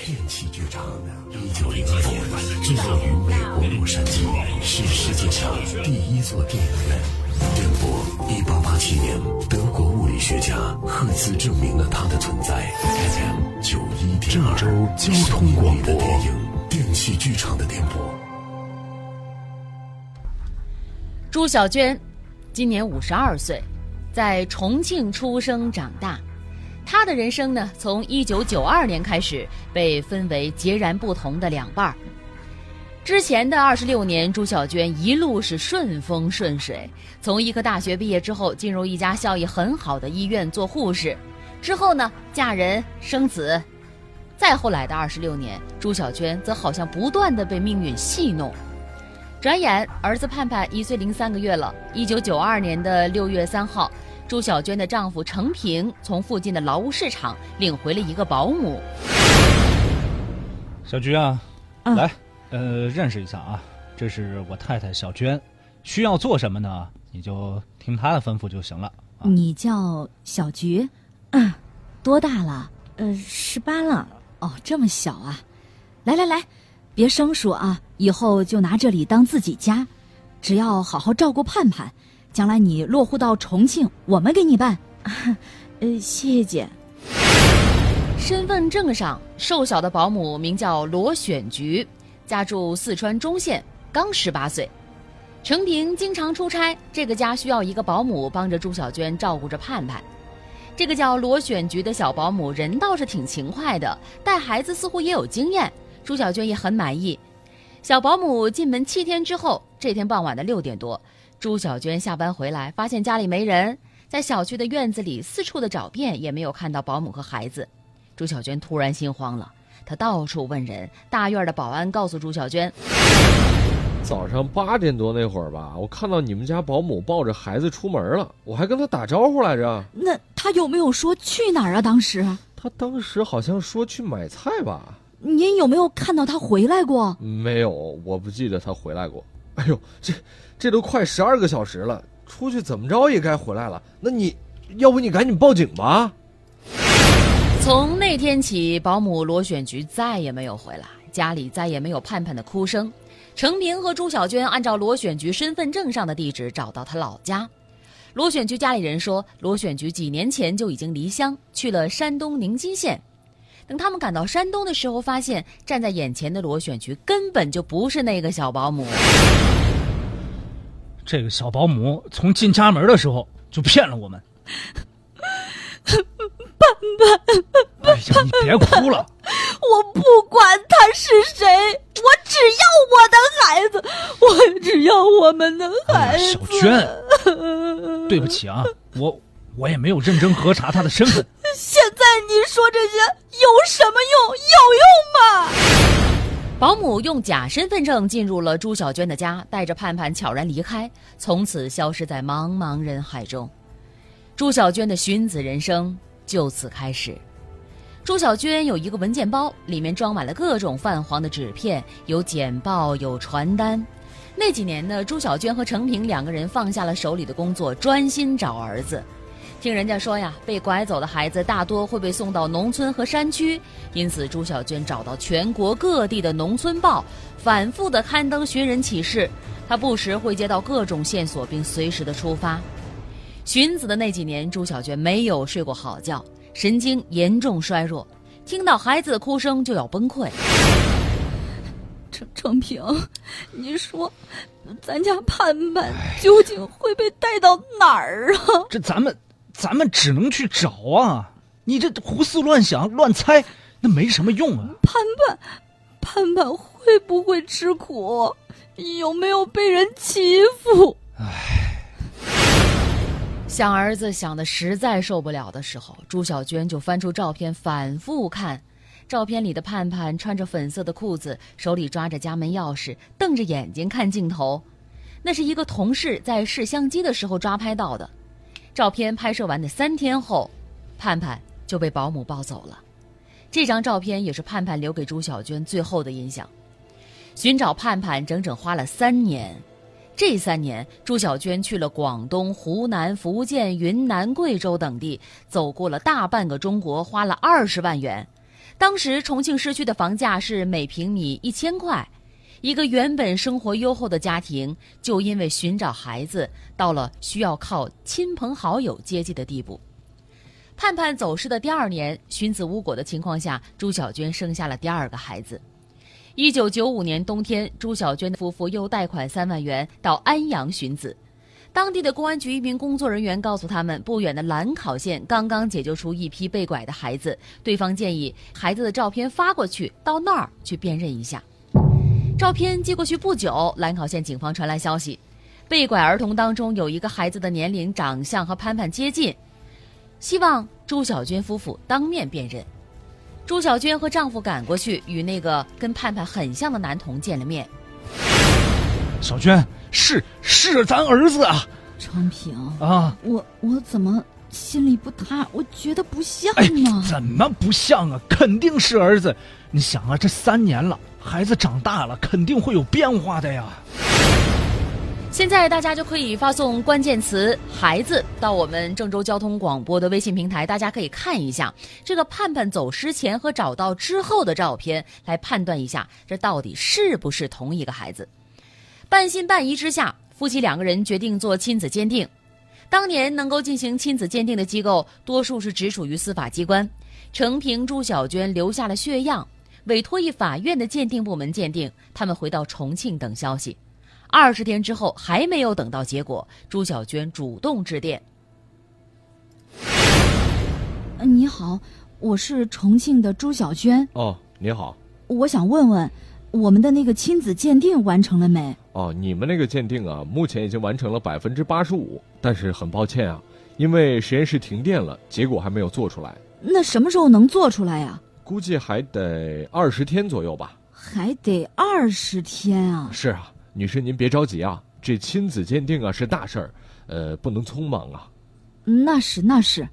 电器剧场，一九零二年坐落于美国洛杉矶，是世界上第一座电影院。电波，一八八七年，德国物理学家赫兹证明了它的存在。FM 九一点，郑州交通广播电影，电器剧场的电波。朱小娟，今年五十二岁，在重庆出生长大。她的人生呢，从一九九二年开始被分为截然不同的两半儿。之前的二十六年，朱小娟一路是顺风顺水，从医科大学毕业之后，进入一家效益很好的医院做护士，之后呢，嫁人生子。再后来的二十六年，朱小娟则好像不断的被命运戏弄。转眼，儿子盼盼一岁零三个月了。一九九二年的六月三号。朱小娟的丈夫程平从附近的劳务市场领回了一个保姆。小菊啊，来，呃，认识一下啊，这是我太太小娟，需要做什么呢？你就听她的吩咐就行了。你叫小菊，嗯，多大了？呃，十八了。哦，这么小啊！来来来，别生疏啊，以后就拿这里当自己家，只要好好照顾盼盼。将来你落户到重庆，我们给你办。呃，谢谢姐。身份证上瘦小的保姆名叫罗选菊，家住四川中县，刚十八岁。程平经常出差，这个家需要一个保姆帮着朱小娟照顾着盼盼。这个叫罗选菊的小保姆人倒是挺勤快的，带孩子似乎也有经验，朱小娟也很满意。小保姆进门七天之后，这天傍晚的六点多。朱小娟下班回来，发现家里没人，在小区的院子里四处的找遍，也没有看到保姆和孩子。朱小娟突然心慌了，她到处问人。大院的保安告诉朱小娟，早上八点多那会儿吧，我看到你们家保姆抱着孩子出门了，我还跟他打招呼来着。那他有没有说去哪儿啊？当时他当时好像说去买菜吧。您有没有看到他回来过？没有，我不记得他回来过。哎呦，这。这都快十二个小时了，出去怎么着也该回来了。那你，要不你赶紧报警吧。从那天起，保姆罗选菊再也没有回来，家里再也没有盼盼的哭声。程平和朱小娟按照罗选菊身份证上的地址找到他老家。罗选菊家里人说，罗选菊几年前就已经离乡去了山东宁津县。等他们赶到山东的时候，发现站在眼前的罗选菊根本就不是那个小保姆。这个小保姆从进家门的时候就骗了我们。爸爸，哎呀，你别哭了。我不管他是谁，我只要我的孩子，我只要我们的孩子。小娟，对不起啊，我我也没有认真核查他的身份。现在你说这些有什么用？有用吗？保姆用假身份证进入了朱小娟的家，带着盼盼悄然离开，从此消失在茫茫人海中。朱小娟的寻子人生就此开始。朱小娟有一个文件包，里面装满了各种泛黄的纸片，有简报，有传单。那几年呢，朱小娟和程平两个人放下了手里的工作，专心找儿子。听人家说呀，被拐走的孩子大多会被送到农村和山区，因此朱小娟找到全国各地的农村报，反复的刊登寻人启事。她不时会接到各种线索，并随时的出发。寻子的那几年，朱小娟没有睡过好觉，神经严重衰弱，听到孩子的哭声就要崩溃。程程平，你说，咱家盼盼究竟会被带到哪儿啊？这咱们。咱们只能去找啊！你这胡思乱想、乱猜，那没什么用啊！盼盼，盼盼会不会吃苦？有没有被人欺负？唉，想儿子想的实在受不了的时候，朱小娟就翻出照片反复看。照片里的盼盼穿着粉色的裤子，手里抓着家门钥匙，瞪着眼睛看镜头。那是一个同事在试相机的时候抓拍到的。照片拍摄完的三天后，盼盼就被保姆抱走了。这张照片也是盼盼留给朱小娟最后的印象。寻找盼盼整整花了三年，这三年朱小娟去了广东、湖南、福建、云南、贵州等地，走过了大半个中国，花了二十万元。当时重庆市区的房价是每平米一千块，一个原本生活优厚的家庭，就因为寻找孩子，到了需要靠亲朋好友接济的地步。盼盼走失的第二年，寻子无果的情况下，朱小娟生下了第二个孩子。一九九五年冬天，朱小娟的夫妇又贷款三万元到安阳寻子。当地的公安局一名工作人员告诉他们，不远的兰考县刚刚解救出一批被拐的孩子，对方建议孩子的照片发过去，到那儿去辨认一下。照片寄过去不久，兰考县警方传来消息，被拐儿童当中有一个孩子的年龄、长相和潘潘接近，希望朱小娟夫妇当面辨认。朱小娟和丈夫赶过去，与那个跟盼盼很像的男童见了面。小娟，是是咱儿子啊！昌平啊，我我怎么心里不踏？我觉得不像哎呢。怎么不像啊？肯定是儿子。你想啊，这三年了，孩子长大了，肯定会有变化的呀。现在大家就可以发送关键词“孩子”到我们郑州交通广播的微信平台，大家可以看一下这个盼盼走失前和找到之后的照片，来判断一下这到底是不是同一个孩子。半信半疑之下，夫妻两个人决定做亲子鉴定。当年能够进行亲子鉴定的机构，多数是直属于司法机关。程平、朱小娟留下了血样，委托一法院的鉴定部门鉴定。他们回到重庆等消息。二十天之后还没有等到结果，朱小娟主动致电。呃你好，我是重庆的朱小娟，哦，你好。我想问问，我们的那个亲子鉴定完成了没？哦，你们那个鉴定啊，目前已经完成了百分之八十五，但是很抱歉啊，因为实验室停电了，结果还没有做出来，那什么时候能做出来呀？估计还得二十天左右吧。还得二十天啊！是啊，女士您别着急啊，这亲子鉴定啊是大事儿，呃，不能匆忙啊。那是那是，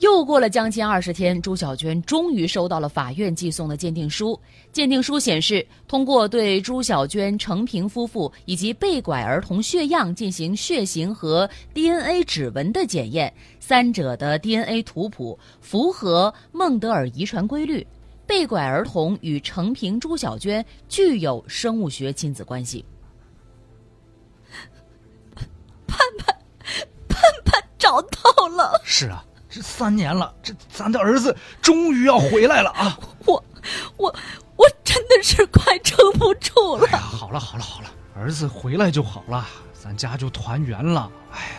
又过了将近二十天，朱小娟终于收到了法院寄送的鉴定书。鉴定书显示，通过对朱小娟、程平夫妇以及被拐儿童血样进行血型和 DNA 指纹的检验，三者的 DNA 图谱符合孟德尔遗传规律，被拐儿童与程平、朱小娟具有生物学亲子关系。盼盼，盼盼找到了！是啊，这三年了，这咱的儿子终于要回来了啊！我我我真的是快撑不住了哎。呀，好了好了好了，儿子回来就好了，咱家就团圆了。哎，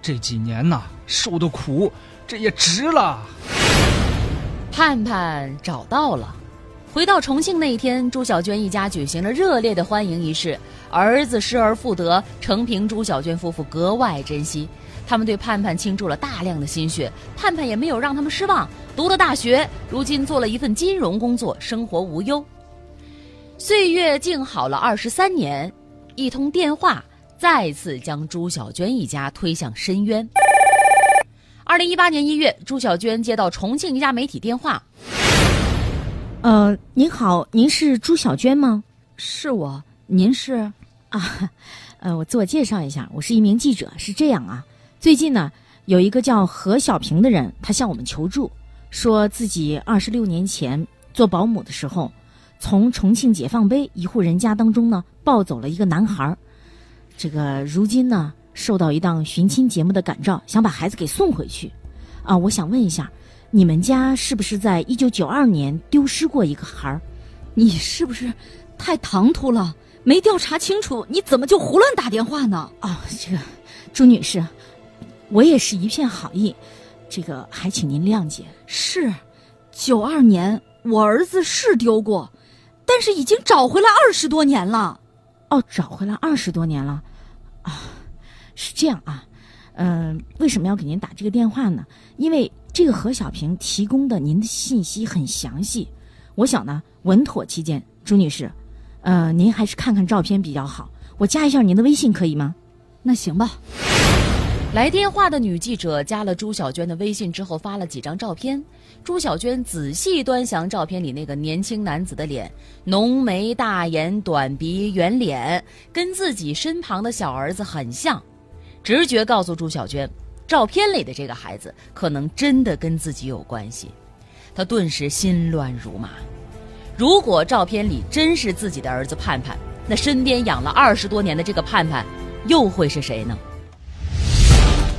这几年呐，受的苦，这也值了。盼盼找到了。回到重庆那一天，朱小娟一家举行了热烈的欢迎仪式。儿子失而复得，程平、朱小娟夫妇格外珍惜。他们对盼盼倾注了大量的心血，盼盼也没有让他们失望。读了大学，如今做了一份金融工作，生活无忧。岁月静好了二十三年，一通电话再次将朱小娟一家推向深渊。二零一八年一月，朱小娟接到重庆一家媒体电话，呃，您好，您是朱小娟吗？是我，您是？啊，呃，我自我介绍一下，我是一名记者。是这样啊，最近呢，有一个叫何小平的人，他向我们求助，说自己二十六年前做保姆的时候，从重庆解放碑一户人家当中呢抱走了一个男孩儿，这个如今呢受到一档寻亲节目的感召，想把孩子给送回去。啊，我想问一下，你们家是不是在一九九二年丢失过一个孩儿？你是不是太唐突了？没调查清楚，你怎么就胡乱打电话呢？哦，这个朱女士，我也是一片好意，这个还请您谅解。是，九二年我儿子是丢过，但是已经找回来二十多年了。哦，找回来二十多年了，啊，是这样啊，嗯、为什么要给您打这个电话呢？因为这个何小平提供的您的信息很详细，我想呢，稳妥起见，朱女士，呃，您还是看看照片比较好。我加一下您的微信可以吗？那行吧，来电话的女记者加了朱小娟的微信之后，发了几张照片。朱小娟仔细端详照片里那个年轻男子的脸，浓眉大眼、短鼻、圆脸，跟自己身旁的小儿子很像。直觉告诉朱小娟，照片里的这个孩子可能真的跟自己有关系。她顿时心乱如麻。如果照片里真是自己的儿子盼盼，那身边养了二十多年的这个盼盼，又会是谁呢？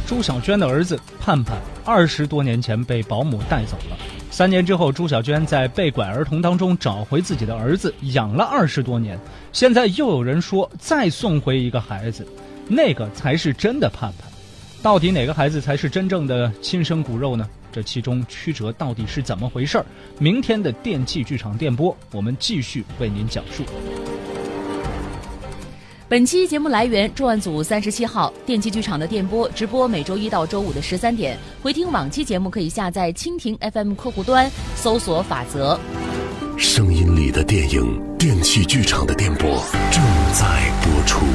朱小娟的儿子盼盼，二十多年前被保姆带走了。三年之后，朱小娟在被拐儿童当中找回自己的儿子，养了二十多年。现在又有人说再送回一个孩子，那个才是真的盼盼。到底哪个孩子才是真正的亲生骨肉呢？这其中曲折到底是怎么回事？明天的电器剧场电波，我们继续为您讲述。本期节目来源重案组三十七号电器剧场的电波直播，每周一到周五的十三点。回听往期节目可以下载蜻蜓 FM 客户端，搜索“法则”。声音里的电影，电器剧场的电波正在播出。